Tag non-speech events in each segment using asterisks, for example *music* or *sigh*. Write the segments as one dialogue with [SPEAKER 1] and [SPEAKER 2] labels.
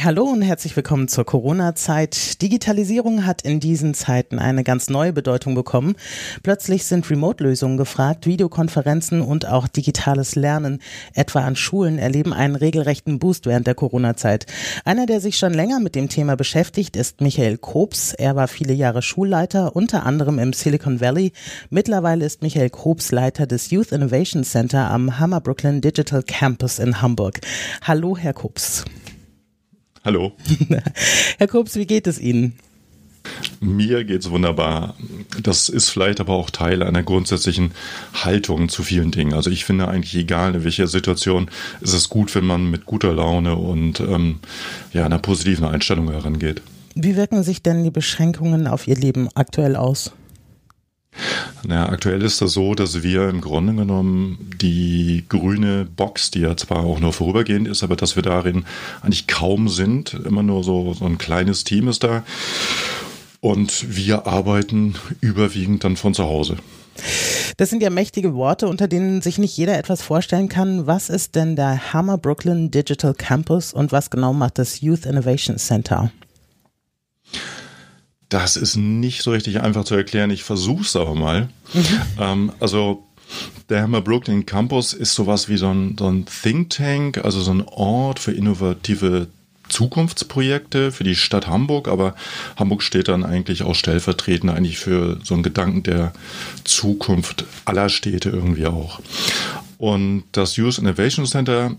[SPEAKER 1] Hallo und herzlich willkommen zur Corona-Zeit. Digitalisierung hat in diesen Zeiten eine ganz neue Bedeutung bekommen. Plötzlich sind Remote-Lösungen gefragt, Videokonferenzen und auch digitales Lernen, etwa an Schulen, erleben einen regelrechten Boost während der Corona-Zeit. Einer, der sich schon länger mit dem Thema beschäftigt, ist Michael Kobs. Er war viele Jahre Schulleiter, unter anderem im Silicon Valley. Mittlerweile ist Michael Kobs Leiter des Youth Innovation Center am Hammer Brooklyn Digital Campus in Hamburg. Hallo, Herr Kobs.
[SPEAKER 2] Hallo. *laughs*
[SPEAKER 1] Herr Kobs, wie geht es Ihnen?
[SPEAKER 2] Mir geht's wunderbar. Das ist vielleicht aber auch Teil einer grundsätzlichen Haltung zu vielen Dingen. Also ich finde eigentlich egal in welcher Situation ist es gut, wenn man mit guter Laune und ähm, ja einer positiven Einstellung herangeht.
[SPEAKER 1] Wie wirken sich denn die Beschränkungen auf Ihr Leben aktuell aus?
[SPEAKER 2] Naja, aktuell ist das so, dass wir im Grunde genommen die grüne Box, die ja zwar auch nur vorübergehend ist, aber dass wir darin eigentlich kaum sind. Immer nur so, so ein kleines Team ist da. Und wir arbeiten überwiegend dann von zu Hause.
[SPEAKER 1] Das sind ja mächtige Worte, unter denen sich nicht jeder etwas vorstellen kann. Was ist denn der Hammer Brooklyn Digital Campus und was genau macht das Youth Innovation Center?
[SPEAKER 2] Das ist nicht so richtig einfach zu erklären. Ich versuche es aber mal. Mhm. Ähm, also der Hammer Brooklyn Campus ist sowas wie so ein, so ein Think Tank, also so ein Ort für innovative Zukunftsprojekte für die Stadt Hamburg, aber Hamburg steht dann eigentlich auch stellvertretend eigentlich für so einen Gedanken der Zukunft aller Städte irgendwie auch. Und das Youth Innovation Center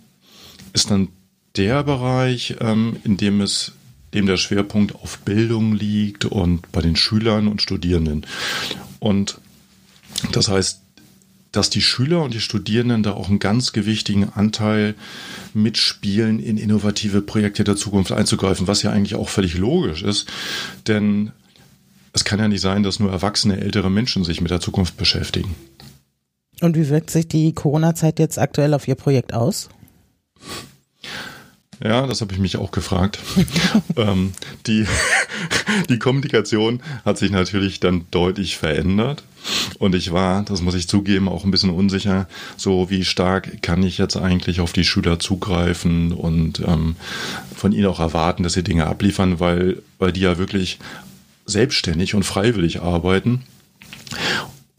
[SPEAKER 2] ist dann der Bereich, ähm, in dem es dem der Schwerpunkt auf Bildung liegt und bei den Schülern und Studierenden. Und das heißt, dass die Schüler und die Studierenden da auch einen ganz gewichtigen Anteil mitspielen, in innovative Projekte der Zukunft einzugreifen, was ja eigentlich auch völlig logisch ist. Denn es kann ja nicht sein, dass nur erwachsene, ältere Menschen sich mit der Zukunft beschäftigen.
[SPEAKER 1] Und wie wirkt sich die Corona-Zeit jetzt aktuell auf Ihr Projekt aus?
[SPEAKER 2] Ja, das habe ich mich auch gefragt. *laughs* ähm, die, *laughs* die Kommunikation hat sich natürlich dann deutlich verändert. Und ich war, das muss ich zugeben, auch ein bisschen unsicher, so wie stark kann ich jetzt eigentlich auf die Schüler zugreifen und ähm, von ihnen auch erwarten, dass sie Dinge abliefern, weil, weil die ja wirklich selbstständig und freiwillig arbeiten.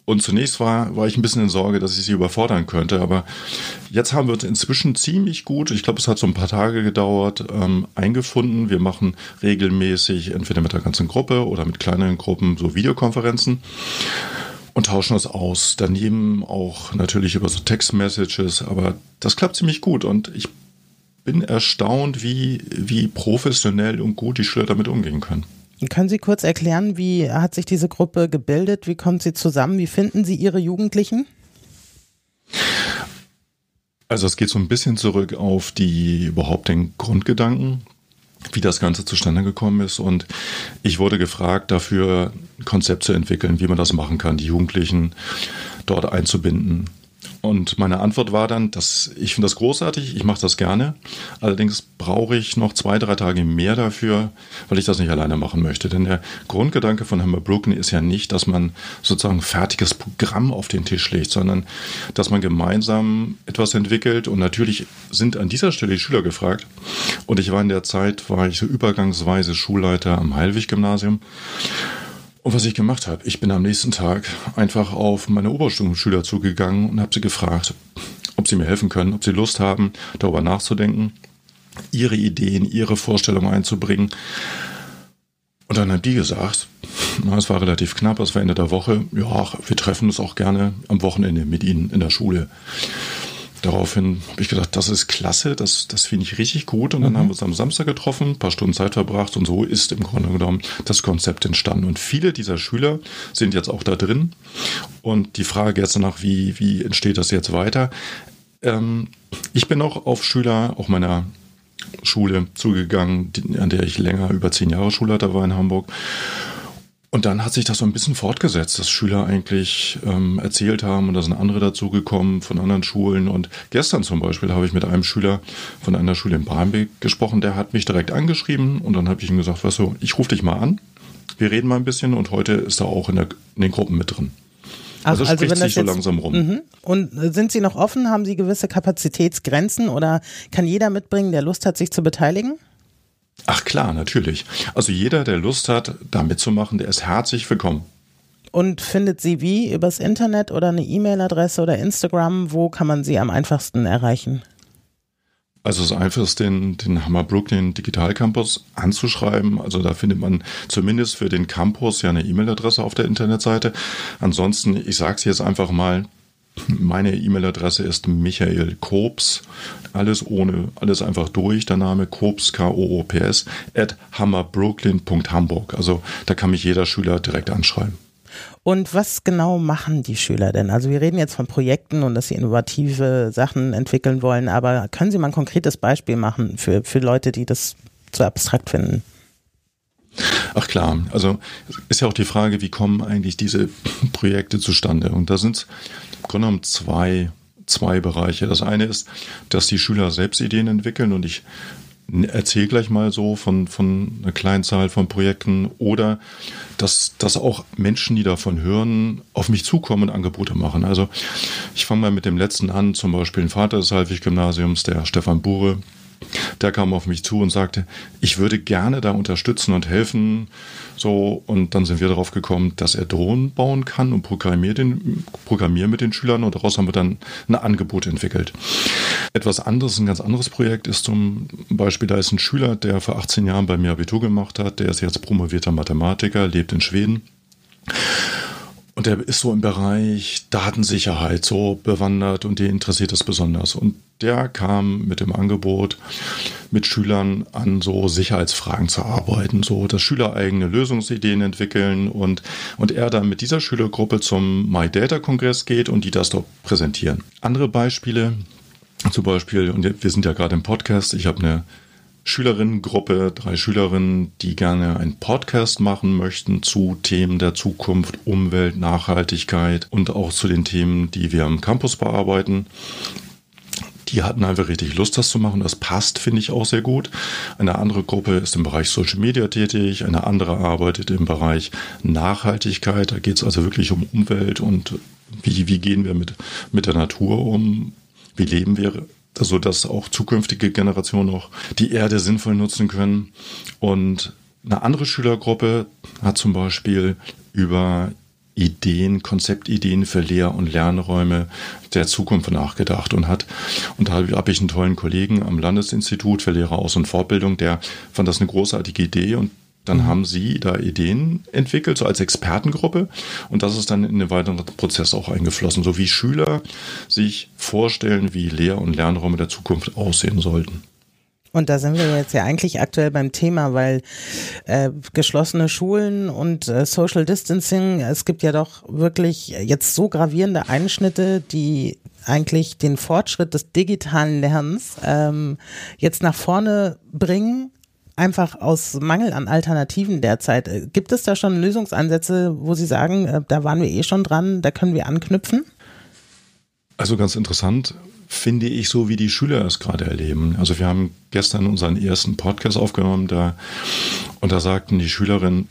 [SPEAKER 2] Und zunächst war, war ich ein bisschen in Sorge, dass ich sie überfordern könnte. Aber jetzt haben wir uns inzwischen ziemlich gut, ich glaube, es hat so ein paar Tage gedauert, ähm, eingefunden. Wir machen regelmäßig entweder mit der ganzen Gruppe oder mit kleineren Gruppen so Videokonferenzen und tauschen uns aus. Daneben auch natürlich über so Text-Messages, aber das klappt ziemlich gut und ich bin erstaunt, wie, wie professionell und gut die Schüler damit umgehen können.
[SPEAKER 1] Können Sie kurz erklären, wie hat sich diese Gruppe gebildet? Wie kommt sie zusammen? Wie finden Sie Ihre Jugendlichen?
[SPEAKER 2] Also es geht so ein bisschen zurück auf die überhaupt den Grundgedanken, wie das Ganze zustande gekommen ist. Und ich wurde gefragt, dafür ein Konzept zu entwickeln, wie man das machen kann, die Jugendlichen dort einzubinden. Und meine Antwort war dann, dass ich finde das großartig, ich mache das gerne. Allerdings brauche ich noch zwei, drei Tage mehr dafür, weil ich das nicht alleine machen möchte. Denn der Grundgedanke von Hammer ist ja nicht, dass man sozusagen fertiges Programm auf den Tisch legt, sondern dass man gemeinsam etwas entwickelt. Und natürlich sind an dieser Stelle die Schüler gefragt. Und ich war in der Zeit, war ich so übergangsweise Schulleiter am Heilwig-Gymnasium. Und was ich gemacht habe, ich bin am nächsten Tag einfach auf meine Oberstufenschüler zugegangen und habe sie gefragt, ob sie mir helfen können, ob sie Lust haben, darüber nachzudenken, ihre Ideen, ihre Vorstellungen einzubringen. Und dann haben die gesagt, na, es war relativ knapp, es war Ende der Woche, ja, wir treffen uns auch gerne am Wochenende mit Ihnen in der Schule. Daraufhin habe ich gedacht, das ist klasse, das, das finde ich richtig gut. Und dann mhm. haben wir uns am Samstag getroffen, ein paar Stunden Zeit verbracht und so ist im Grunde genommen das Konzept entstanden. Und viele dieser Schüler sind jetzt auch da drin. Und die Frage jetzt danach, wie, wie entsteht das jetzt weiter? Ähm, ich bin auch auf Schüler, auch meiner Schule zugegangen, an der ich länger über zehn Jahre Schulleiter war in Hamburg. Und dann hat sich das so ein bisschen fortgesetzt, dass Schüler eigentlich ähm, erzählt haben und da sind andere dazugekommen von anderen Schulen. Und gestern zum Beispiel habe ich mit einem Schüler von einer Schule in Barmbek gesprochen, der hat mich direkt angeschrieben und dann habe ich ihm gesagt, weißt du, ich rufe dich mal an. wir reden mal ein bisschen und heute ist er auch in, der, in den Gruppen mit drin.
[SPEAKER 1] Ach,
[SPEAKER 2] also,
[SPEAKER 1] also
[SPEAKER 2] spricht sich so langsam rum.
[SPEAKER 1] Mhm. Und sind Sie noch offen? Haben Sie gewisse Kapazitätsgrenzen oder kann jeder mitbringen, der Lust hat, sich zu beteiligen?
[SPEAKER 2] Ach klar, natürlich. Also jeder, der Lust hat, da mitzumachen, der ist herzlich willkommen.
[SPEAKER 1] Und findet Sie wie? Übers Internet oder eine E-Mail-Adresse oder Instagram? Wo kann man Sie am einfachsten erreichen?
[SPEAKER 2] Also es ist einfach, den, den Hammerbrook, den Digital Campus anzuschreiben. Also da findet man zumindest für den Campus ja eine E-Mail-Adresse auf der Internetseite. Ansonsten, ich sage es jetzt einfach mal, meine E-Mail-Adresse ist Michael Kops, alles ohne, alles einfach durch, der Name Kops, K-O-O-P-S, at hammerbrooklyn.hamburg. Also da kann mich jeder Schüler direkt anschreiben.
[SPEAKER 1] Und was genau machen die Schüler denn? Also wir reden jetzt von Projekten und dass sie innovative Sachen entwickeln wollen, aber können Sie mal ein konkretes Beispiel machen für, für Leute, die das zu abstrakt finden?
[SPEAKER 2] Ach klar, also ist ja auch die Frage, wie kommen eigentlich diese Projekte zustande? Und da sind im Grunde genommen zwei, zwei Bereiche. Das eine ist, dass die Schüler selbst Ideen entwickeln und ich erzähle gleich mal so von, von einer kleinen Zahl von Projekten oder dass, dass auch Menschen, die davon hören, auf mich zukommen und Angebote machen. Also ich fange mal mit dem letzten an, zum Beispiel ein Vater des Halbwig-Gymnasiums, der Stefan Bure, der kam auf mich zu und sagte, ich würde gerne da unterstützen und helfen. So, und dann sind wir darauf gekommen, dass er Drohnen bauen kann und programmiert den, programmieren mit den Schülern und daraus haben wir dann ein Angebot entwickelt. Etwas anderes, ein ganz anderes Projekt ist zum Beispiel, da ist ein Schüler, der vor 18 Jahren bei mir Abitur gemacht hat, der ist jetzt promovierter Mathematiker, lebt in Schweden. Und der ist so im Bereich Datensicherheit so bewandert und den interessiert das besonders. Und der kam mit dem Angebot, mit Schülern an so Sicherheitsfragen zu arbeiten, so dass Schüler eigene Lösungsideen entwickeln und, und er dann mit dieser Schülergruppe zum My Data Kongress geht und die das dort präsentieren. Andere Beispiele, zum Beispiel, und wir sind ja gerade im Podcast, ich habe eine Schülerinnengruppe, drei Schülerinnen, die gerne einen Podcast machen möchten zu Themen der Zukunft, Umwelt, Nachhaltigkeit und auch zu den Themen, die wir am Campus bearbeiten. Die hatten einfach richtig Lust, das zu machen. Das passt, finde ich, auch sehr gut. Eine andere Gruppe ist im Bereich Social Media tätig, eine andere arbeitet im Bereich Nachhaltigkeit. Da geht es also wirklich um Umwelt und wie, wie gehen wir mit, mit der Natur um, wie leben wir so dass auch zukünftige Generationen auch die Erde sinnvoll nutzen können. Und eine andere Schülergruppe hat zum Beispiel über Ideen, Konzeptideen für Lehr- und Lernräume der Zukunft nachgedacht und hat, und da habe ich einen tollen Kollegen am Landesinstitut für Lehrer aus- und Fortbildung, der fand das eine großartige Idee und dann haben sie da Ideen entwickelt, so als Expertengruppe. Und das ist dann in den weiteren Prozess auch eingeflossen, so wie Schüler sich vorstellen, wie Lehr- und Lernräume der Zukunft aussehen sollten.
[SPEAKER 1] Und da sind wir jetzt ja eigentlich aktuell beim Thema, weil äh, geschlossene Schulen und äh, Social Distancing, es gibt ja doch wirklich jetzt so gravierende Einschnitte, die eigentlich den Fortschritt des digitalen Lernens ähm, jetzt nach vorne bringen einfach aus Mangel an Alternativen derzeit. Äh, Gibt es da schon Lösungsansätze, wo Sie sagen, äh, da waren wir eh schon dran, da können wir anknüpfen?
[SPEAKER 2] Also ganz interessant finde ich so, wie die Schüler es gerade erleben. Also wir haben gestern unseren ersten Podcast aufgenommen da und da sagten die Schülerinnen,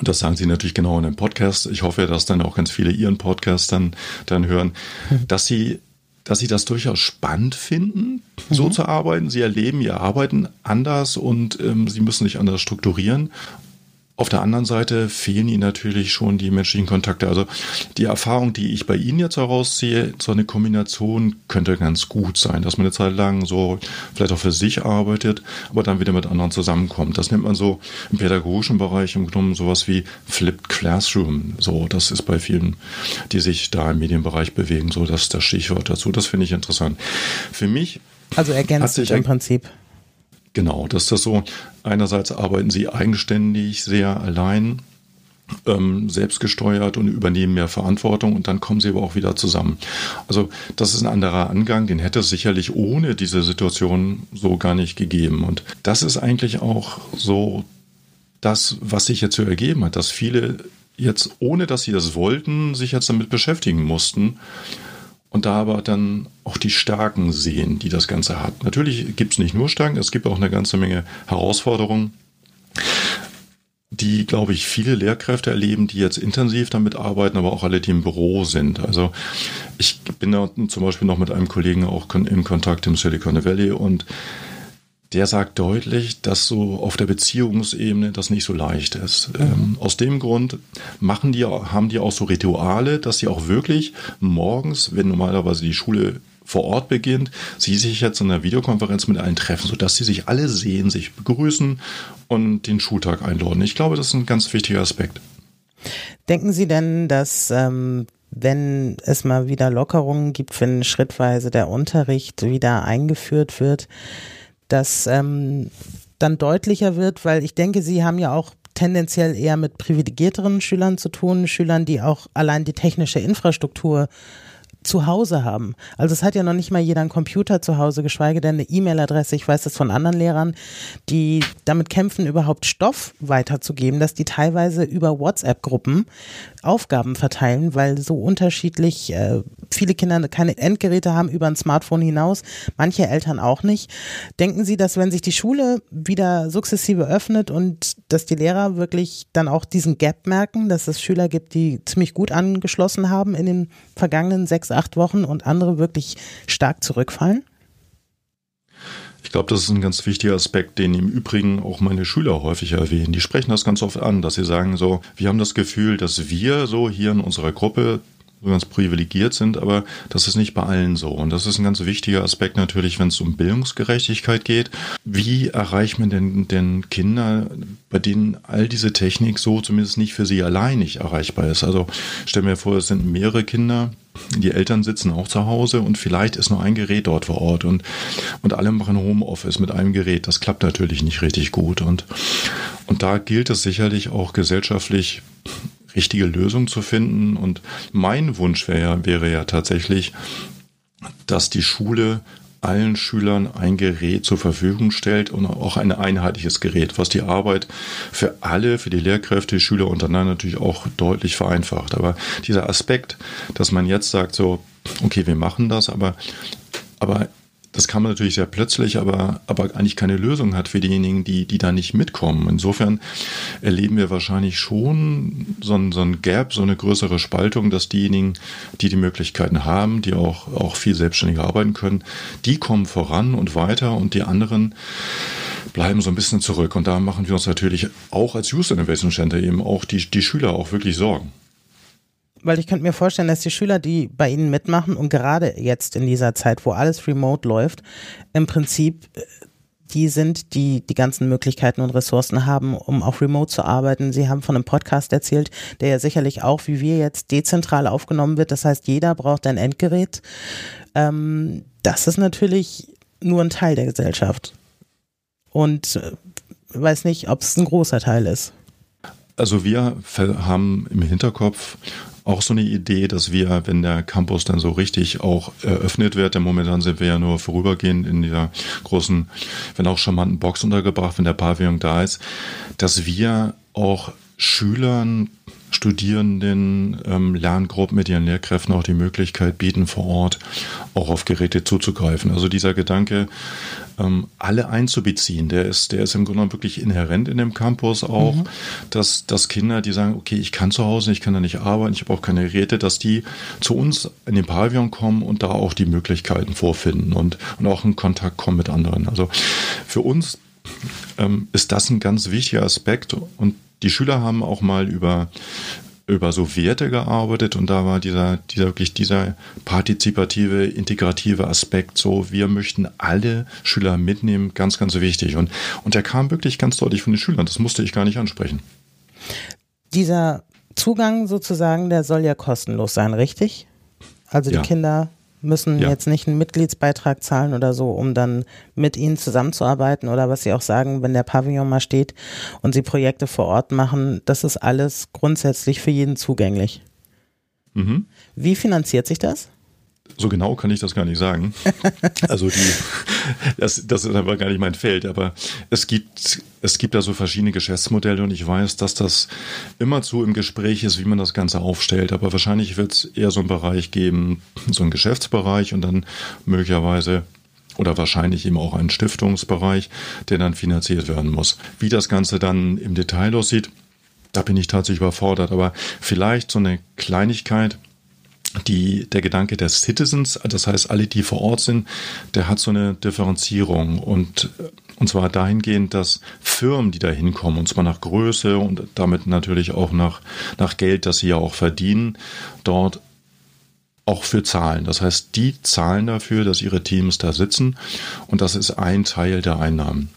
[SPEAKER 2] das sagen sie natürlich genau in dem Podcast. Ich hoffe, dass dann auch ganz viele ihren Podcast dann, dann hören, dass sie dass sie das durchaus spannend finden, so
[SPEAKER 1] Mhm.
[SPEAKER 2] zu arbeiten. Sie erleben ihr Arbeiten anders und ähm, sie müssen sich anders strukturieren. Auf der anderen Seite fehlen ihnen natürlich schon die menschlichen Kontakte. Also die Erfahrung, die ich bei Ihnen jetzt herausziehe, so eine Kombination könnte ganz gut sein, dass man eine Zeit lang so vielleicht auch für sich arbeitet, aber dann wieder mit anderen zusammenkommt. Das nennt man so im pädagogischen Bereich im Grunde sowas wie Flipped Classroom. So, das ist bei vielen, die sich da im Medienbereich bewegen, so das ist das Stichwort dazu. Das finde ich interessant. Für mich
[SPEAKER 1] Also ergänzt
[SPEAKER 2] sich
[SPEAKER 1] im Prinzip.
[SPEAKER 2] Genau, das ist das so. Einerseits arbeiten sie eigenständig, sehr allein, ähm, selbstgesteuert und übernehmen mehr Verantwortung und dann kommen sie aber auch wieder zusammen. Also das ist ein anderer Angang, den hätte es sicherlich ohne diese Situation so gar nicht gegeben. Und das ist eigentlich auch so das, was sich jetzt so ergeben hat, dass viele jetzt, ohne dass sie das wollten, sich jetzt damit beschäftigen mussten und da aber dann auch die Stärken sehen, die das Ganze hat. Natürlich gibt es nicht nur Stärken, es gibt auch eine ganze Menge Herausforderungen. die, glaube ich, viele Lehrkräfte erleben, die jetzt intensiv damit arbeiten, aber auch alle, die im Büro sind. Also ich bin da zum Beispiel noch mit einem Kollegen auch in Kontakt im Silicon Valley und der sagt deutlich, dass so auf der Beziehungsebene das nicht so leicht ist. Mhm. Ähm, aus dem Grund machen die, haben die auch so Rituale, dass sie auch wirklich morgens, wenn normalerweise die Schule vor Ort beginnt, sie sich jetzt in einer Videokonferenz mit allen treffen, sodass sie sich alle sehen, sich begrüßen und den Schultag einladen. Ich glaube, das ist ein ganz wichtiger Aspekt.
[SPEAKER 1] Denken Sie denn, dass ähm, wenn es mal wieder Lockerungen gibt, wenn schrittweise der Unterricht wieder eingeführt wird, dass ähm, dann deutlicher wird, weil ich denke, Sie haben ja auch tendenziell eher mit privilegierteren Schülern zu tun, Schülern, die auch allein die technische Infrastruktur zu Hause haben. Also es hat ja noch nicht mal jeder einen Computer zu Hause, geschweige denn eine E-Mail-Adresse. Ich weiß das von anderen Lehrern, die damit kämpfen, überhaupt Stoff weiterzugeben, dass die teilweise über WhatsApp-Gruppen Aufgaben verteilen, weil so unterschiedlich äh, viele Kinder keine Endgeräte haben über ein Smartphone hinaus, manche Eltern auch nicht. Denken Sie, dass wenn sich die Schule wieder sukzessive öffnet und dass die Lehrer wirklich dann auch diesen Gap merken, dass es Schüler gibt, die ziemlich gut angeschlossen haben in den vergangenen sechs, acht Wochen und andere wirklich stark zurückfallen?
[SPEAKER 2] Ich glaube, das ist ein ganz wichtiger Aspekt, den im Übrigen auch meine Schüler häufig erwähnen. Die sprechen das ganz oft an, dass sie sagen so, wir haben das Gefühl, dass wir so hier in unserer Gruppe ganz privilegiert sind, aber das ist nicht bei allen so. Und das ist ein ganz wichtiger Aspekt natürlich, wenn es um Bildungsgerechtigkeit geht. Wie erreicht man denn, denn Kinder, bei denen all diese Technik so zumindest nicht für sie allein nicht erreichbar ist? Also stell mir vor, es sind mehrere Kinder, die Eltern sitzen auch zu Hause und vielleicht ist nur ein Gerät dort vor Ort und, und alle machen Homeoffice mit einem Gerät. Das klappt natürlich nicht richtig gut. Und, und da gilt es sicherlich auch gesellschaftlich richtige Lösung zu finden. Und mein Wunsch wäre, wäre ja tatsächlich, dass die Schule allen Schülern ein Gerät zur Verfügung stellt und auch ein einheitliches Gerät, was die Arbeit für alle, für die Lehrkräfte, die Schüler untereinander natürlich auch deutlich vereinfacht. Aber dieser Aspekt, dass man jetzt sagt, so, okay, wir machen das, aber, aber das kam natürlich sehr plötzlich, aber, aber eigentlich keine Lösung hat für diejenigen, die, die da nicht mitkommen. Insofern erleben wir wahrscheinlich schon so ein, so ein Gap, so eine größere Spaltung, dass diejenigen, die die Möglichkeiten haben, die auch, auch viel selbstständiger arbeiten können, die kommen voran und weiter und die anderen bleiben so ein bisschen zurück. Und da machen wir uns natürlich auch als Youth Innovation Center eben auch die, die Schüler auch wirklich Sorgen
[SPEAKER 1] weil ich könnte mir vorstellen, dass die Schüler, die bei Ihnen mitmachen und gerade jetzt in dieser Zeit, wo alles remote läuft, im Prinzip äh, die sind, die die ganzen Möglichkeiten und Ressourcen haben, um auch remote zu arbeiten. Sie haben von einem Podcast erzählt, der ja sicherlich auch, wie wir jetzt, dezentral aufgenommen wird. Das heißt, jeder braucht ein Endgerät. Ähm, das ist natürlich nur ein Teil der Gesellschaft. Und äh, weiß nicht, ob es ein großer Teil ist.
[SPEAKER 2] Also wir haben im Hinterkopf auch so eine Idee, dass wir, wenn der Campus dann so richtig auch eröffnet wird, denn momentan sind wir ja nur vorübergehend in dieser großen, wenn auch charmanten Box untergebracht, wenn der Pavillon da ist, dass wir auch Schülern Studierenden, ähm, Lerngruppen mit ihren Lehrkräften auch die Möglichkeit bieten, vor Ort auch auf Geräte zuzugreifen. Also dieser Gedanke, ähm, alle einzubeziehen, der ist, der ist im Grunde wirklich inhärent in dem Campus auch, mhm. dass, dass Kinder, die sagen, okay, ich kann zu Hause, ich kann da nicht arbeiten, ich habe auch keine Geräte, dass die zu uns in den Pavillon kommen und da auch die Möglichkeiten vorfinden und, und auch in Kontakt kommen mit anderen. Also für uns ähm, ist das ein ganz wichtiger Aspekt und die Schüler haben auch mal über über so Werte gearbeitet und da war dieser, dieser wirklich dieser partizipative, integrative Aspekt so, wir möchten alle Schüler mitnehmen, ganz, ganz wichtig. Und, und der kam wirklich ganz deutlich von den Schülern, das musste ich gar nicht ansprechen.
[SPEAKER 1] Dieser Zugang sozusagen, der soll ja kostenlos sein, richtig? Also die ja. Kinder müssen ja. jetzt nicht einen Mitgliedsbeitrag zahlen oder so, um dann mit ihnen zusammenzuarbeiten oder was sie auch sagen, wenn der Pavillon mal steht und sie Projekte vor Ort machen, das ist alles grundsätzlich für jeden zugänglich. Mhm. Wie finanziert sich das?
[SPEAKER 2] So genau kann ich das gar nicht sagen. *laughs* Also die, das, das ist aber gar nicht mein Feld, aber es gibt, es gibt da so verschiedene Geschäftsmodelle und ich weiß, dass das immer zu im Gespräch ist, wie man das Ganze aufstellt. Aber wahrscheinlich wird es eher so einen Bereich geben, so einen Geschäftsbereich und dann möglicherweise oder wahrscheinlich eben auch einen Stiftungsbereich, der dann finanziert werden muss. Wie das Ganze dann im Detail aussieht, da bin ich tatsächlich überfordert. Aber vielleicht so eine Kleinigkeit, die, der Gedanke der Citizens, das heißt alle, die vor Ort sind, der hat so eine Differenzierung und, und zwar dahingehend, dass Firmen, die da hinkommen, und zwar nach Größe und damit natürlich auch nach, nach Geld, das sie ja auch verdienen, dort auch für zahlen. Das heißt, die zahlen dafür, dass ihre Teams da sitzen und das ist ein Teil der Einnahmen.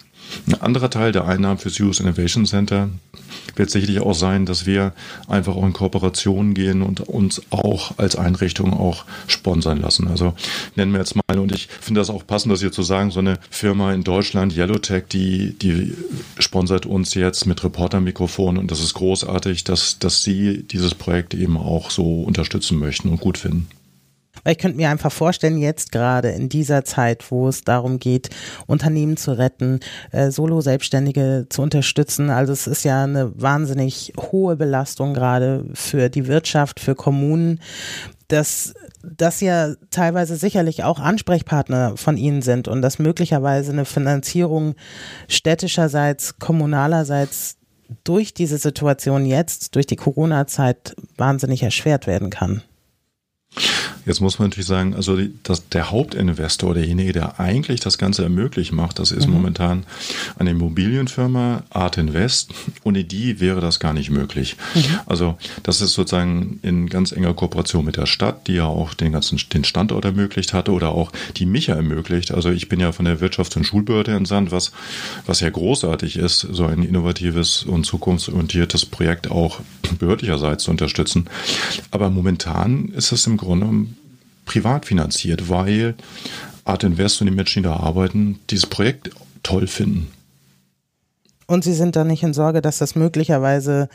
[SPEAKER 2] Ein anderer Teil der Einnahmen fürs US Innovation Center wird sicherlich auch sein, dass wir einfach auch in Kooperation gehen und uns auch als Einrichtung auch sponsern lassen. Also nennen wir jetzt mal, und ich finde das auch passend, das hier zu sagen, so eine Firma in Deutschland, Yellowtech, die, die sponsert uns jetzt mit Reportermikrofon und das ist großartig, dass, dass sie dieses Projekt eben auch so unterstützen möchten und gut finden.
[SPEAKER 1] Ich könnte mir einfach vorstellen, jetzt gerade in dieser Zeit, wo es darum geht, Unternehmen zu retten, äh, Solo-Selbstständige zu unterstützen. Also es ist ja eine wahnsinnig hohe Belastung gerade für die Wirtschaft, für Kommunen, dass das ja teilweise sicherlich auch Ansprechpartner von Ihnen sind und dass möglicherweise eine Finanzierung städtischerseits, kommunalerseits durch diese Situation jetzt, durch die Corona-Zeit wahnsinnig erschwert werden kann.
[SPEAKER 2] Jetzt muss man natürlich sagen, also die, das, der Hauptinvestor, derjenige, der eigentlich das Ganze ermöglicht macht, das ist mhm. momentan eine Immobilienfirma, Art Invest. Ohne die wäre das gar nicht möglich. Mhm. Also das ist sozusagen in ganz enger Kooperation mit der Stadt, die ja auch den ganzen den Standort ermöglicht hatte oder auch die mich ja ermöglicht. Also ich bin ja von der Wirtschafts- und Schulbehörde entsandt, was, was ja großartig ist, so ein innovatives und zukunftsorientiertes Projekt auch *clears throat* behördlicherseits zu unterstützen. Aber momentan ist es im Grunde privat finanziert, weil Art Invest und die Menschen, die da arbeiten, dieses Projekt toll finden.
[SPEAKER 1] Und Sie sind da nicht in Sorge, dass das möglicherweise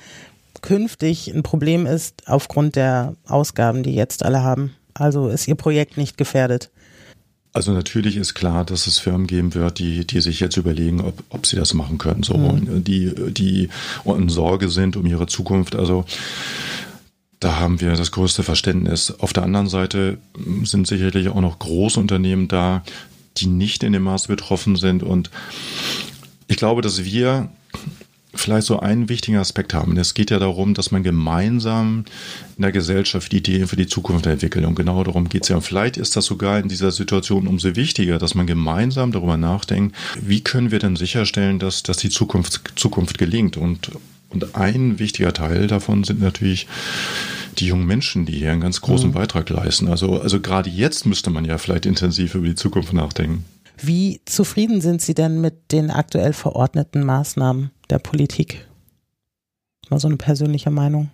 [SPEAKER 1] künftig ein Problem ist aufgrund der Ausgaben, die jetzt alle haben? Also ist Ihr Projekt nicht gefährdet?
[SPEAKER 2] Also natürlich ist klar, dass es Firmen geben wird, die, die sich jetzt überlegen, ob, ob sie das machen können, so mhm. die, die in Sorge sind um ihre Zukunft. Also da haben wir das größte Verständnis. Auf der anderen Seite sind sicherlich auch noch große Unternehmen da, die nicht in dem Maße betroffen sind. Und ich glaube, dass wir vielleicht so einen wichtigen Aspekt haben. Es geht ja darum, dass man gemeinsam in der Gesellschaft Ideen für die Zukunft entwickelt. Und genau darum geht es ja. Und vielleicht ist das sogar in dieser Situation umso wichtiger, dass man gemeinsam darüber nachdenkt, wie können wir denn sicherstellen, dass, dass die Zukunft, Zukunft gelingt. Und, und ein wichtiger Teil davon sind natürlich die jungen Menschen, die hier einen ganz großen mhm. Beitrag leisten. Also, also gerade jetzt müsste man ja vielleicht intensiv über die Zukunft nachdenken.
[SPEAKER 1] Wie zufrieden sind Sie denn mit den aktuell verordneten Maßnahmen der Politik? Mal so eine persönliche Meinung.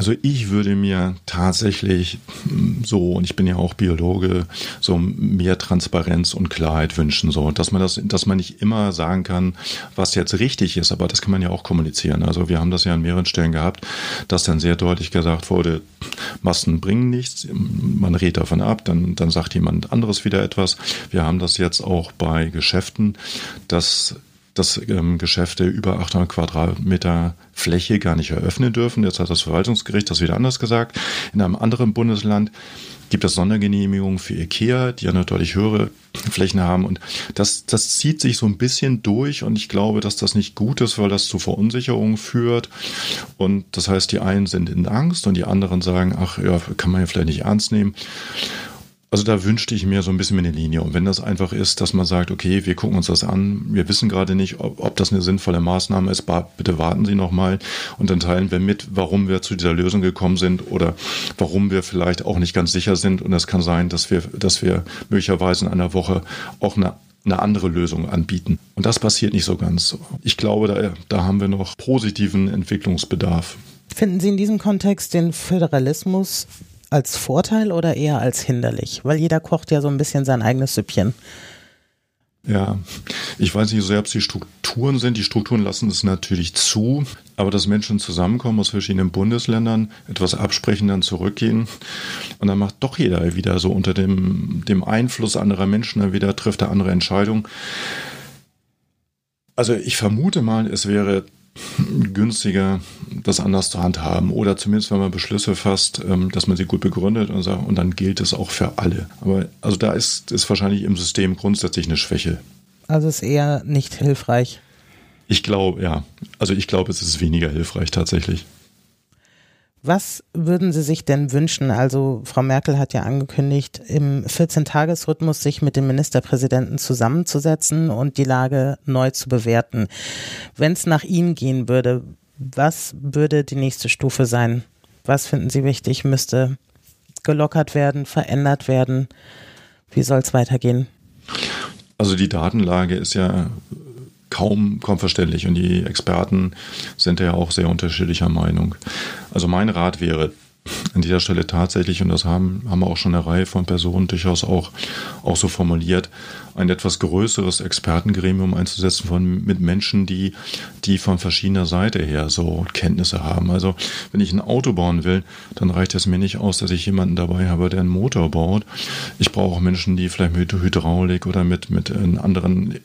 [SPEAKER 2] Also ich würde mir tatsächlich hm, so, und ich bin ja auch Biologe, so mehr Transparenz und Klarheit wünschen, so, dass man das, dass man nicht immer sagen kann, was jetzt richtig ist, aber das kann man ja auch kommunizieren. Also wir haben das ja an mehreren Stellen gehabt, dass dann sehr deutlich gesagt wurde, Massen bringen nichts, man redet davon ab, dann, dann sagt jemand anderes wieder etwas. Wir haben das jetzt auch bei Geschäften, dass dass ähm, Geschäfte über 800 Quadratmeter Fläche gar nicht eröffnen dürfen. Jetzt hat das Verwaltungsgericht das wieder anders gesagt. In einem anderen Bundesland gibt es Sondergenehmigungen für IKEA, die ja eine deutlich höhere Flächen haben. Und das, das zieht sich so ein bisschen durch und ich glaube, dass das nicht gut ist, weil das zu Verunsicherungen führt. Und das heißt, die einen sind in Angst und die anderen sagen, ach ja, kann man ja vielleicht nicht ernst nehmen. Also da wünschte ich mir so ein bisschen eine Linie. Und wenn das einfach ist, dass man sagt, okay, wir gucken uns das an, wir wissen gerade nicht, ob, ob das eine sinnvolle Maßnahme ist, bitte warten Sie nochmal und dann teilen wir mit, warum wir zu dieser Lösung gekommen sind oder warum wir vielleicht auch nicht ganz sicher sind. Und es kann sein, dass wir, dass wir möglicherweise in einer Woche auch eine eine andere Lösung anbieten. Und das passiert nicht so ganz. Ich glaube, da, da haben wir noch positiven Entwicklungsbedarf.
[SPEAKER 1] Finden Sie in diesem Kontext den Föderalismus als Vorteil oder eher als hinderlich? Weil jeder kocht ja so ein bisschen sein eigenes Süppchen.
[SPEAKER 2] Ja, ich weiß nicht so sehr, ob es die Strukturen sind. Die Strukturen lassen es natürlich zu, aber dass Menschen zusammenkommen aus verschiedenen Bundesländern, etwas absprechen, dann zurückgehen und dann macht doch jeder wieder so unter dem, dem Einfluss anderer Menschen, dann wieder trifft er andere Entscheidungen. Also ich vermute mal, es wäre günstiger, das anders zu handhaben. Oder zumindest, wenn man Beschlüsse fasst, ähm, dass man sie gut begründet und, sagt, und dann gilt es auch für alle. Aber also da ist, ist wahrscheinlich im System grundsätzlich eine Schwäche.
[SPEAKER 1] Also ist eher nicht hilfreich.
[SPEAKER 2] Ich glaube, ja. Also ich glaube, es ist weniger hilfreich tatsächlich.
[SPEAKER 1] Was würden Sie sich denn wünschen? Also Frau Merkel hat ja angekündigt, im 14-Tages-Rhythmus sich mit dem Ministerpräsidenten zusammenzusetzen und die Lage neu zu bewerten. Wenn es nach Ihnen gehen würde, was würde die nächste Stufe sein? Was finden Sie wichtig? Müsste gelockert werden, verändert werden? Wie soll es weitergehen?
[SPEAKER 2] Also die Datenlage ist ja kaum, kaum verständlich und die Experten sind ja auch sehr unterschiedlicher Meinung. Also mein Rat wäre, an dieser Stelle tatsächlich, und das haben, haben auch schon eine Reihe von Personen durchaus auch, auch so formuliert, ein etwas größeres Expertengremium einzusetzen von, mit Menschen, die, die von verschiedener Seite her so Kenntnisse haben. Also wenn ich ein Auto bauen will, dann reicht es mir nicht aus, dass ich jemanden dabei habe, der einen Motor baut. Ich brauche auch Menschen, die vielleicht mit Hydraulik oder mit, mit anderen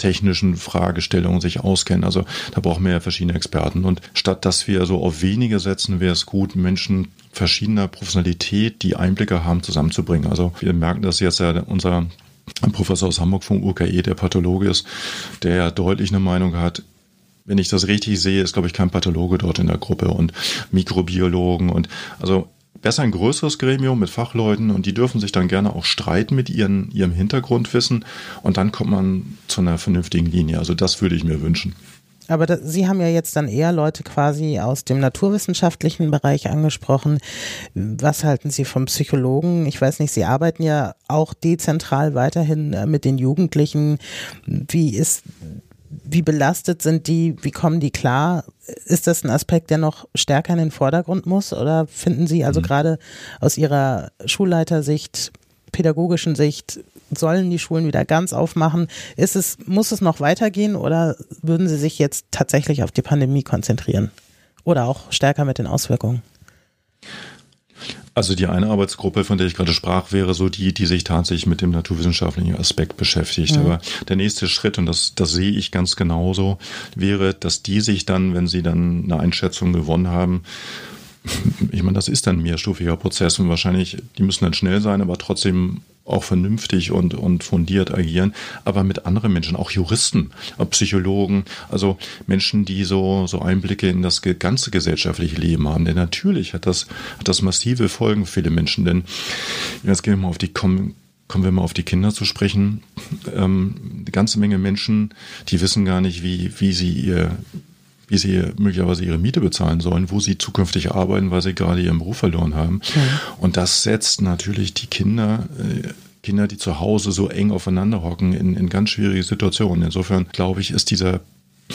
[SPEAKER 2] technischen Fragestellungen sich auskennen. Also da brauchen wir ja verschiedene Experten. Und statt dass wir so auf wenige setzen, wäre es gut, Menschen verschiedener Professionalität, die Einblicke haben, zusammenzubringen. Also wir merken das jetzt ja unser Professor aus Hamburg vom UKE, der Pathologe ist, der ja deutlich eine Meinung hat, wenn ich das richtig sehe, ist, glaube ich, kein Pathologe dort in der Gruppe und Mikrobiologen und also besser ein größeres Gremium mit Fachleuten und die dürfen sich dann gerne auch streiten mit ihren, ihrem Hintergrundwissen und dann kommt man zu einer vernünftigen Linie. Also das würde ich mir wünschen.
[SPEAKER 1] Aber da, Sie haben ja jetzt dann eher Leute quasi aus dem naturwissenschaftlichen Bereich angesprochen. Was halten Sie vom Psychologen? Ich weiß nicht, Sie arbeiten ja auch dezentral weiterhin äh, mit den Jugendlichen. Wie ist wie belastet sind die, wie kommen die klar? Ist das ein Aspekt, der noch stärker in den Vordergrund muss? Oder finden Sie also mhm. gerade aus Ihrer Schulleitersicht, pädagogischen Sicht, sollen die Schulen wieder ganz aufmachen? Ist es, muss es noch weitergehen oder würden Sie sich jetzt tatsächlich auf die Pandemie konzentrieren? Oder auch stärker mit den Auswirkungen?
[SPEAKER 2] Also die eine Arbeitsgruppe, von der ich gerade sprach, wäre so die, die sich tatsächlich mit dem naturwissenschaftlichen Aspekt beschäftigt. Mhm. Aber der nächste Schritt, und das, das sehe ich ganz genauso, wäre, dass die sich dann, wenn sie dann eine Einschätzung gewonnen haben, *laughs* ich meine, das ist dann ein mehrstufiger Prozess und wahrscheinlich, die müssen dann schnell sein, aber trotzdem auch vernünftig und, und fundiert agieren, aber mit anderen Menschen, auch Juristen, Psychologen, also Menschen, die so, so Einblicke in das ganze gesellschaftliche Leben haben. Denn natürlich hat das, hat das massive Folgen für viele Menschen, denn jetzt gehen wir mal auf die kommen, kommen wir mal auf die Kinder zu sprechen. Ähm, eine ganze Menge Menschen, die wissen gar nicht, wie, wie sie ihr wie sie möglicherweise ihre Miete bezahlen sollen, wo sie zukünftig arbeiten, weil sie gerade ihren Beruf verloren haben. Mhm. Und das setzt natürlich die Kinder äh, Kinder, die zu Hause so eng aufeinander hocken, in, in ganz schwierige Situationen. Insofern glaube ich, ist dieser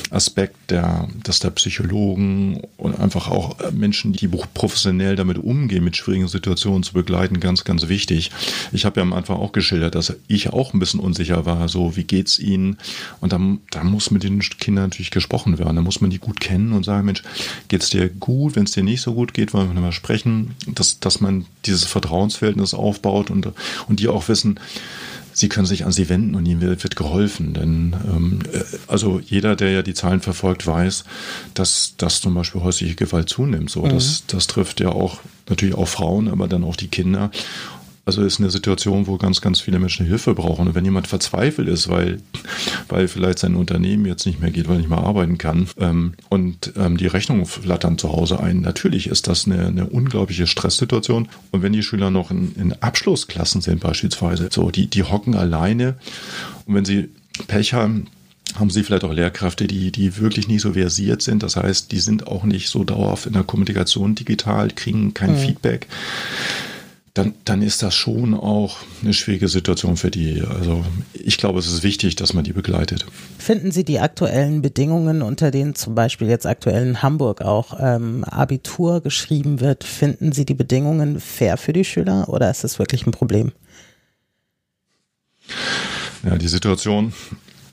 [SPEAKER 2] Aspekt, der, dass der Psychologen und einfach auch Menschen, die professionell damit umgehen, mit schwierigen Situationen zu begleiten, ganz, ganz wichtig. Ich habe ja am Anfang auch geschildert, dass ich auch ein bisschen unsicher war, so wie geht's ihnen? Und dann, da muss mit den Kindern natürlich gesprochen werden. Da muss man die gut kennen und sagen, Mensch, geht's dir gut? Wenn es dir nicht so gut geht, wollen wir mal sprechen, dass, dass man dieses Vertrauensverhältnis aufbaut und, und die auch wissen, Sie können sich an sie wenden und ihnen wird geholfen. Denn ähm, äh, also jeder, der ja die Zahlen verfolgt, weiß, dass, dass zum Beispiel häusliche Gewalt zunimmt. So, mhm. das, das trifft ja auch natürlich auch Frauen, aber dann auch die Kinder. Also ist eine Situation, wo ganz, ganz viele Menschen Hilfe brauchen. Und wenn jemand verzweifelt ist, weil, weil vielleicht sein Unternehmen jetzt nicht mehr geht, weil er nicht mehr arbeiten kann ähm, und ähm, die Rechnungen flattern zu Hause ein, natürlich ist das eine, eine unglaubliche Stresssituation. Und wenn die Schüler noch in, in Abschlussklassen sind beispielsweise, so die, die hocken alleine und wenn sie Pech haben, haben sie vielleicht auch Lehrkräfte, die, die wirklich nicht so versiert sind. Das heißt, die sind auch nicht so dauerhaft in der Kommunikation digital, kriegen kein mhm. Feedback dann, dann ist das schon auch eine schwierige Situation für die. Also ich glaube, es ist wichtig, dass man die begleitet.
[SPEAKER 1] Finden Sie die aktuellen Bedingungen, unter denen zum Beispiel jetzt aktuell in Hamburg auch ähm, Abitur geschrieben wird, finden Sie die Bedingungen fair für die Schüler oder ist das wirklich ein Problem?
[SPEAKER 2] Ja, die Situation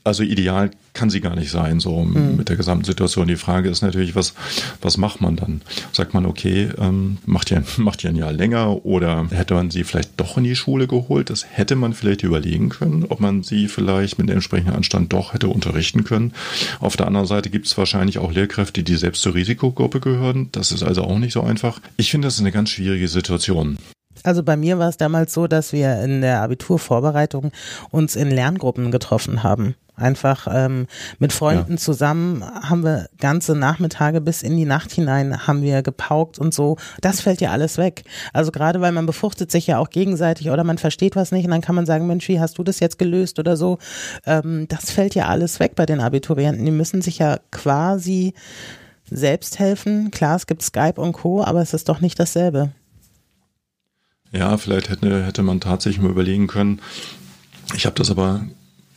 [SPEAKER 2] also ideal kann sie gar nicht sein, so mhm. mit der gesamten Situation. Die Frage ist natürlich, was, was macht man dann? Sagt man, okay, ähm, macht, ihr, *laughs* macht ihr ein Jahr länger oder hätte man sie vielleicht doch in die Schule geholt? Das hätte man vielleicht überlegen können, ob man sie vielleicht mit dem entsprechenden Anstand doch hätte unterrichten können. Auf der anderen Seite gibt es wahrscheinlich auch Lehrkräfte, die selbst zur Risikogruppe gehören. Das ist also auch nicht so einfach. Ich finde, das ist eine ganz schwierige Situation.
[SPEAKER 1] Also bei mir war es damals so, dass wir in der Abiturvorbereitung uns in Lerngruppen getroffen haben. Einfach ähm, mit Freunden ja. zusammen haben wir ganze Nachmittage bis in die Nacht hinein haben wir gepaukt und so. Das fällt ja alles weg. Also gerade weil man befruchtet sich ja auch gegenseitig oder man versteht was nicht und dann kann man sagen, Mensch, wie hast du das jetzt gelöst oder so. Ähm, das fällt ja alles weg bei den Abiturienten. Die müssen sich ja quasi selbst helfen. Klar, es gibt Skype und Co., aber es ist doch nicht dasselbe.
[SPEAKER 2] Ja, vielleicht hätte, hätte man tatsächlich mal überlegen können. Ich habe das aber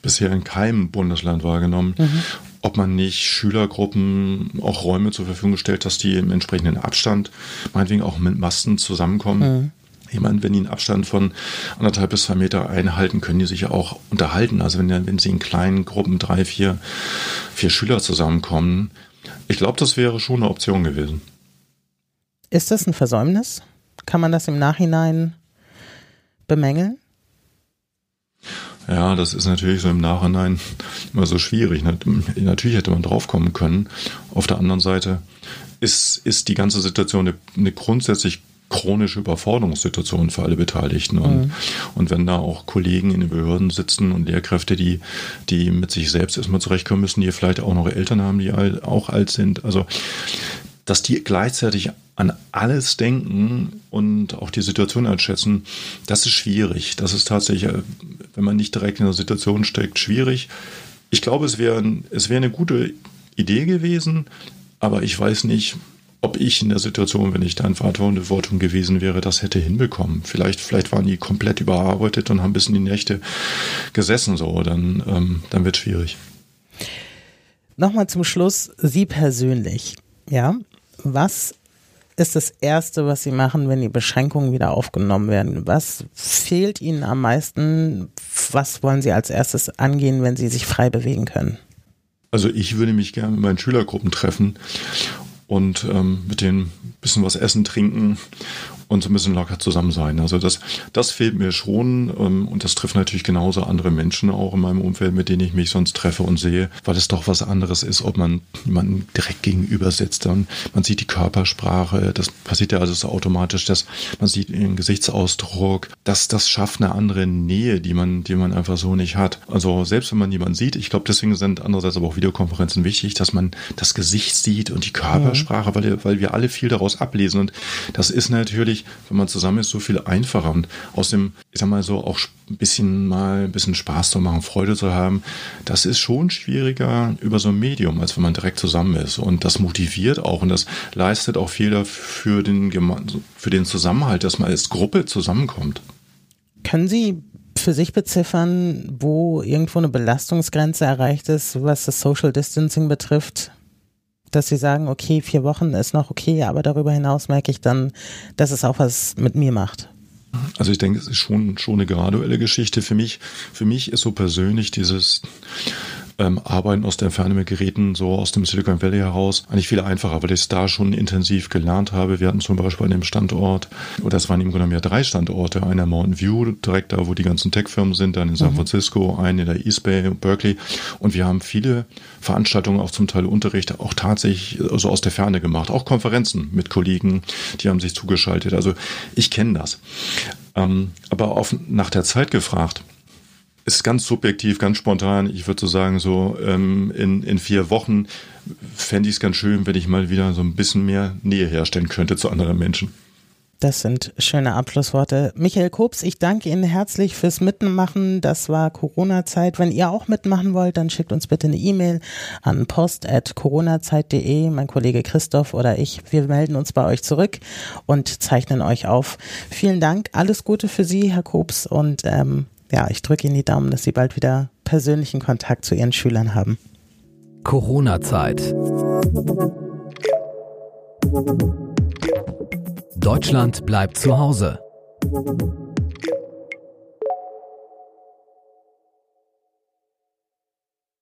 [SPEAKER 2] bisher in keinem Bundesland wahrgenommen, mhm. ob man nicht Schülergruppen auch Räume zur Verfügung stellt, dass die im entsprechenden Abstand, meinetwegen auch mit Masten zusammenkommen. Mhm. Ich meine, wenn die einen Abstand von anderthalb bis zwei Meter einhalten, können die sich ja auch unterhalten. Also wenn, wenn sie in kleinen Gruppen drei, vier, vier Schüler zusammenkommen, ich glaube, das wäre schon eine Option gewesen.
[SPEAKER 1] Ist das ein Versäumnis? Kann man das im Nachhinein bemängeln?
[SPEAKER 2] Ja, das ist natürlich so im Nachhinein immer so schwierig. Natürlich hätte man draufkommen können. Auf der anderen Seite ist, ist die ganze Situation eine, eine grundsätzlich chronische Überforderungssituation für alle Beteiligten. Und, mhm. und wenn da auch Kollegen in den Behörden sitzen und Lehrkräfte, die, die mit sich selbst erstmal zurechtkommen müssen, die vielleicht auch noch Eltern haben, die auch alt sind, also dass die gleichzeitig an alles denken und auch die Situation einschätzen, das ist schwierig. Das ist tatsächlich, wenn man nicht direkt in der Situation steckt, schwierig. Ich glaube, es wäre es wäre eine gute Idee gewesen, aber ich weiß nicht, ob ich in der Situation, wenn ich da in Verantwortung gewesen wäre, das hätte hinbekommen. Vielleicht, vielleicht waren die komplett überarbeitet und haben bis in die Nächte gesessen, so, dann, ähm, dann wird es schwierig.
[SPEAKER 1] Nochmal zum Schluss, Sie persönlich, ja, was ist das Erste, was Sie machen, wenn die Beschränkungen wieder aufgenommen werden? Was fehlt Ihnen am meisten? Was wollen Sie als erstes angehen, wenn Sie sich frei bewegen können?
[SPEAKER 2] Also ich würde mich gerne mit meinen Schülergruppen treffen und ähm, mit denen ein bisschen was essen, trinken und so ein bisschen locker zusammen sein. Also das, das fehlt mir schon ähm, und das trifft natürlich genauso andere Menschen auch in meinem Umfeld, mit denen ich mich sonst treffe und sehe, weil es doch was anderes ist, ob man jemanden direkt gegenüber sitzt. Dann man sieht die Körpersprache, das passiert ja also so automatisch, dass man sieht den Gesichtsausdruck, dass das schafft eine andere Nähe, die man, die man einfach so nicht hat. Also selbst wenn man jemanden sieht, ich glaube, deswegen sind andererseits aber auch Videokonferenzen wichtig, dass man das Gesicht sieht und die Körpersprache, mhm. weil, weil wir alle viel daraus ablesen und das ist natürlich natürlich, wenn man zusammen ist, so viel einfacher. Und aus dem, ich sag mal so, auch ein bisschen mal ein bisschen Spaß zu machen, Freude zu haben, das ist schon schwieriger über so ein Medium, als wenn man direkt zusammen ist. Und das motiviert auch und das leistet auch viel für den, für den Zusammenhalt, dass man als Gruppe zusammenkommt.
[SPEAKER 1] Können Sie für sich beziffern, wo irgendwo eine Belastungsgrenze erreicht ist, was das Social Distancing betrifft? Dass sie sagen, okay, vier Wochen ist noch okay, aber darüber hinaus merke ich dann, dass es auch was mit mir macht.
[SPEAKER 2] Also ich denke, es ist schon, schon eine graduelle Geschichte. Für mich, für mich ist so persönlich dieses ähm, Arbeiten aus der Ferne mit Geräten so aus dem Silicon Valley heraus eigentlich viel einfacher, weil ich es da schon intensiv gelernt habe. Wir hatten zum Beispiel an dem Standort, oder es waren im Grunde genommen ja drei Standorte, einer Mountain View, direkt da, wo die ganzen Tech-Firmen sind, dann in San mhm. Francisco, einen in der East Bay, Berkeley. Und wir haben viele Veranstaltungen, auch zum Teil Unterricht, auch tatsächlich so also aus der Ferne gemacht. Auch Konferenzen mit Kollegen, die haben sich zugeschaltet. Also ich kenne das. Ähm, aber auf, nach der Zeit gefragt, ist ganz subjektiv, ganz spontan. Ich würde so sagen, so ähm, in, in vier Wochen fände ich es ganz schön, wenn ich mal wieder so ein bisschen mehr Nähe herstellen könnte zu anderen Menschen.
[SPEAKER 1] Das sind schöne Abschlussworte. Michael Kops, ich danke Ihnen herzlich fürs Mitmachen. Das war Corona-Zeit. Wenn ihr auch mitmachen wollt, dann schickt uns bitte eine E-Mail an post.coronazeit.de. Mein Kollege Christoph oder ich, wir melden uns bei euch zurück und zeichnen euch auf. Vielen Dank. Alles Gute für Sie, Herr Kops. Und ähm, ja, ich drücke Ihnen die Daumen, dass Sie bald wieder persönlichen Kontakt zu Ihren Schülern haben.
[SPEAKER 3] Corona-Zeit. Deutschland bleibt zu Hause.